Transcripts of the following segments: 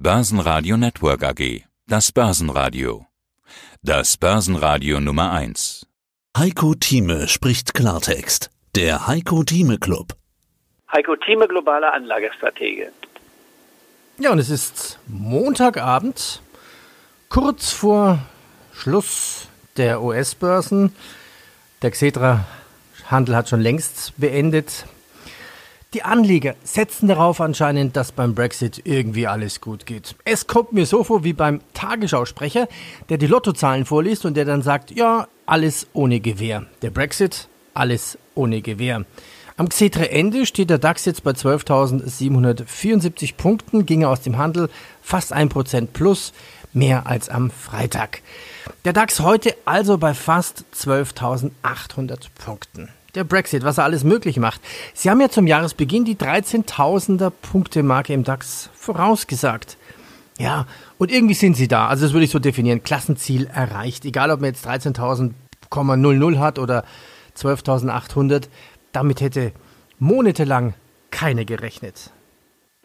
Börsenradio Network AG. Das Börsenradio. Das Börsenradio Nummer 1. Heiko Thieme spricht Klartext. Der Heiko Thieme Club. Heiko Thieme, globale Anlagestratege. Ja, und es ist Montagabend, kurz vor Schluss der US-Börsen. Der Xetra-Handel hat schon längst beendet. Die Anleger setzen darauf anscheinend, dass beim Brexit irgendwie alles gut geht. Es kommt mir so vor wie beim Tagesschausprecher, der die Lottozahlen vorliest und der dann sagt, ja, alles ohne Gewehr. Der Brexit, alles ohne Gewehr. Am Xetre-Ende steht der DAX jetzt bei 12.774 Punkten, ging aus dem Handel fast 1% plus, mehr als am Freitag. Der DAX heute also bei fast 12.800 Punkten der Brexit, was er alles möglich macht. Sie haben ja zum Jahresbeginn die 13.000er Punkte-Marke im DAX vorausgesagt. Ja, und irgendwie sind sie da. Also das würde ich so definieren. Klassenziel erreicht. Egal, ob man jetzt 13.000,00 hat oder 12.800. Damit hätte monatelang keine gerechnet.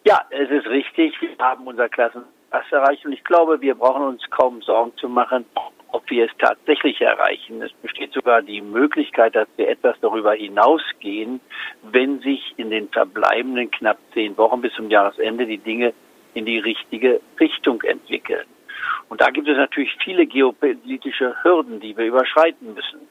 Ja, es ist richtig. Wir haben unser Klassenziel erreicht und ich glaube, wir brauchen uns kaum Sorgen zu machen, ob wir es tatsächlich erreichen. Es besteht sogar die Möglichkeit, dass wir etwas darüber hinausgehen, wenn sich in den verbleibenden knapp zehn Wochen bis zum Jahresende die Dinge in die richtige Richtung entwickeln. Und da gibt es natürlich viele geopolitische Hürden, die wir überschreiten müssen.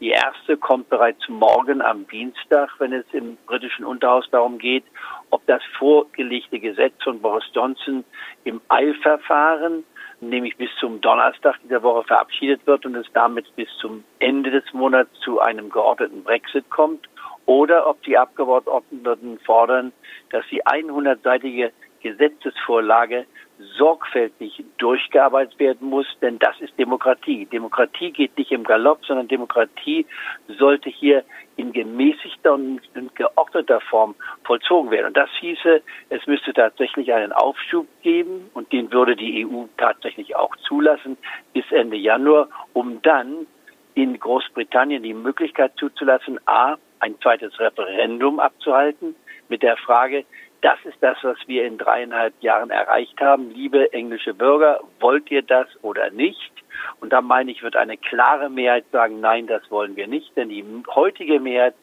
Die erste kommt bereits morgen am Dienstag, wenn es im britischen Unterhaus darum geht, ob das vorgelegte Gesetz von Boris Johnson im Eilverfahren nämlich bis zum Donnerstag dieser Woche verabschiedet wird und es damit bis zum Ende des Monats zu einem geordneten Brexit kommt, oder ob die Abgeordneten fordern, dass die 100-seitige Gesetzesvorlage sorgfältig durchgearbeitet werden muss, denn das ist Demokratie. Demokratie geht nicht im Galopp, sondern Demokratie sollte hier in gemäßigter und geordneter Form vollzogen werden. Und das hieße, es müsste tatsächlich einen Aufschub geben und den würde die EU tatsächlich auch zulassen bis Ende Januar, um dann in Großbritannien die Möglichkeit zuzulassen, a, ein zweites Referendum abzuhalten mit der Frage, das ist das, was wir in dreieinhalb Jahren erreicht haben. Liebe englische Bürger, wollt ihr das oder nicht? Und da meine ich, wird eine klare Mehrheit sagen, nein, das wollen wir nicht, denn die heutige Mehrheit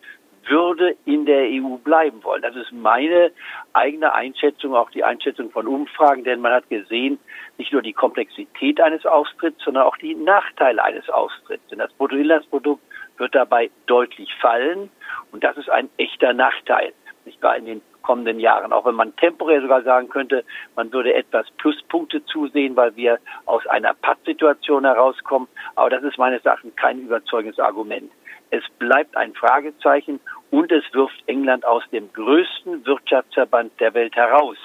würde in der EU bleiben wollen. Das ist meine eigene Einschätzung, auch die Einschätzung von Umfragen, denn man hat gesehen, nicht nur die Komplexität eines Austritts, sondern auch die Nachteile eines Austritts. Denn das Bruttoinlandsprodukt wird dabei deutlich fallen und das ist ein echter Nachteil. Wahr? In den kommenden Jahren. Auch wenn man temporär sogar sagen könnte, man würde etwas Pluspunkte zusehen, weil wir aus einer Pattsituation herauskommen. Aber das ist meines Erachtens kein überzeugendes Argument. Es bleibt ein Fragezeichen und es wirft England aus dem größten Wirtschaftsverband der Welt heraus.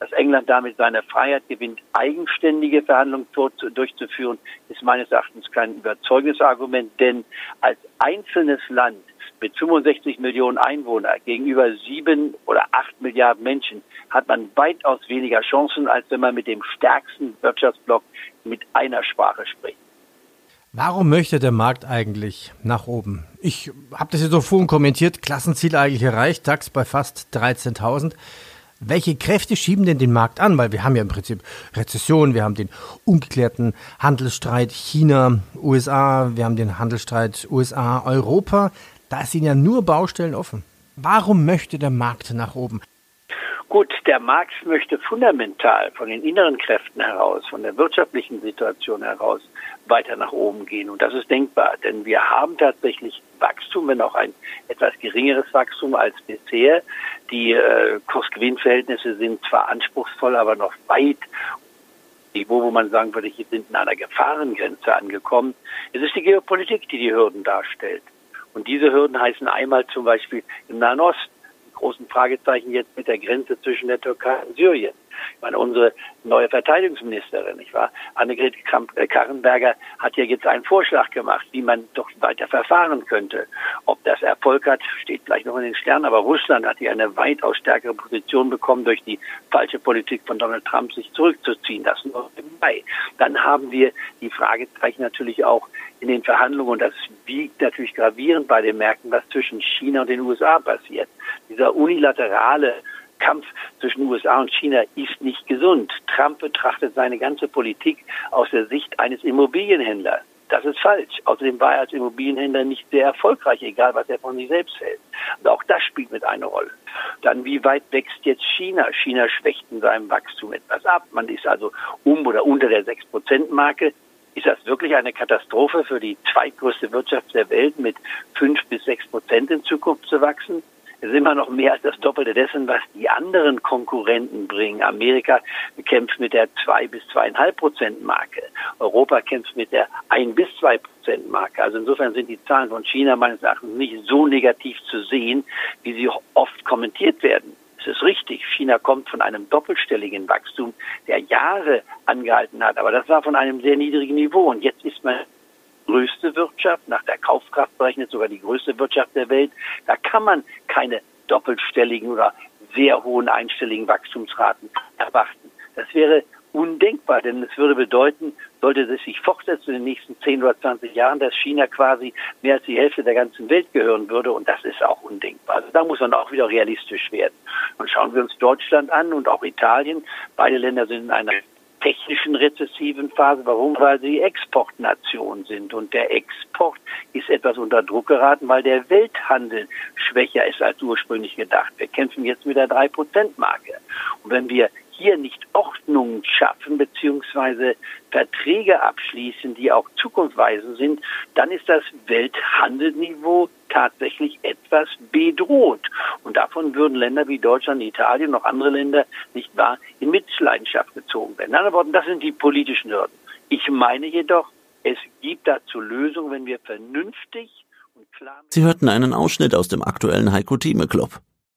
Dass England damit seine Freiheit gewinnt, eigenständige Verhandlungen durchzuführen, ist meines Erachtens kein überzeugendes Argument, denn als einzelnes Land mit 65 Millionen Einwohnern gegenüber sieben oder acht Milliarden Menschen hat man weitaus weniger Chancen, als wenn man mit dem stärksten Wirtschaftsblock mit einer Sprache spricht. Warum möchte der Markt eigentlich nach oben? Ich habe das jetzt so vorhin kommentiert, Klassenziel eigentlich erreicht, DAX bei fast 13.000. Welche Kräfte schieben denn den Markt an? Weil wir haben ja im Prinzip Rezession, wir haben den ungeklärten Handelsstreit China, USA, wir haben den Handelsstreit USA, Europa. Da sind ja nur Baustellen offen. Warum möchte der Markt nach oben? Gut, der Markt möchte fundamental von den inneren Kräften heraus, von der wirtschaftlichen Situation heraus weiter nach oben gehen. Und das ist denkbar, denn wir haben tatsächlich Wachstum, wenn auch ein etwas geringeres Wachstum als bisher. Die äh, Kost-Gewinn-Verhältnisse sind zwar anspruchsvoll, aber noch weit Niveau, wo man sagen würde, hier sind in einer Gefahrengrenze angekommen. Es ist die Geopolitik, die die Hürden darstellt. Und diese Hürden heißen einmal zum Beispiel im Nahen Osten, großen Fragezeichen jetzt mit der Grenze zwischen der Türkei und Syrien. Ich meine, unsere neue Verteidigungsministerin, nicht wahr? Annegret äh, Karrenberger hat ja jetzt einen Vorschlag gemacht, wie man doch weiter verfahren könnte. Ob das Erfolg hat, steht vielleicht noch in den Sternen, aber Russland hat hier eine weitaus stärkere Position bekommen durch die falsche Politik von Donald Trump, sich zurückzuziehen. Das nur dabei. Dann haben wir die Fragezeichen natürlich auch in den Verhandlungen und das wiegt natürlich gravierend bei den Märkten, was zwischen China und den USA passiert. Dieser unilaterale Kampf zwischen USA und China ist nicht gesund. Trump betrachtet seine ganze Politik aus der Sicht eines Immobilienhändlers. Das ist falsch. Außerdem war er als Immobilienhändler nicht sehr erfolgreich, egal was er von sich selbst hält. Und auch das spielt mit eine Rolle. Dann, wie weit wächst jetzt China? China schwächt in seinem Wachstum etwas ab. Man ist also um oder unter der 6-Prozent-Marke. Ist das wirklich eine Katastrophe für die zweitgrößte Wirtschaft der Welt, mit 5 bis 6 Prozent in Zukunft zu wachsen? Ist immer noch mehr als das Doppelte dessen, was die anderen Konkurrenten bringen. Amerika kämpft mit der 2 bis 2,5 Prozent Marke. Europa kämpft mit der 1 bis 2 Prozent Marke. Also insofern sind die Zahlen von China meines Erachtens nicht so negativ zu sehen, wie sie oft kommentiert werden. Es ist richtig, China kommt von einem doppelstelligen Wachstum, der Jahre angehalten hat, aber das war von einem sehr niedrigen Niveau. Und jetzt ist man größte Wirtschaft, nach der Kaufkraft berechnet sogar die größte Wirtschaft der Welt. Da kann man keine doppelstelligen oder sehr hohen einstelligen Wachstumsraten erwarten. Das wäre undenkbar, denn es würde bedeuten, sollte es sich fortsetzen in den nächsten 10 oder 20 Jahren, dass China quasi mehr als die Hälfte der ganzen Welt gehören würde und das ist auch undenkbar. Also da muss man auch wieder realistisch werden. Und schauen wir uns Deutschland an und auch Italien. Beide Länder sind in einer technischen rezessiven Phase. Warum? Weil sie Exportnation sind. Und der Export ist etwas unter Druck geraten, weil der Welthandel schwächer ist als ursprünglich gedacht. Wir kämpfen jetzt mit der 3-Prozent-Marke. Und wenn wir hier nicht Ordnung schaffen beziehungsweise Verträge abschließen, die auch zukunftsweisend sind, dann ist das Welthandelniveau tatsächlich etwas bedroht. Und davon würden Länder wie Deutschland, Italien, noch andere Länder, nicht wahr, in Mitleidenschaft gezogen werden. In anderen Worten, das sind die politischen Hürden. Ich meine jedoch, es gibt dazu Lösungen, wenn wir vernünftig und klar. Sie hörten einen Ausschnitt aus dem aktuellen Heiko Thieme Club.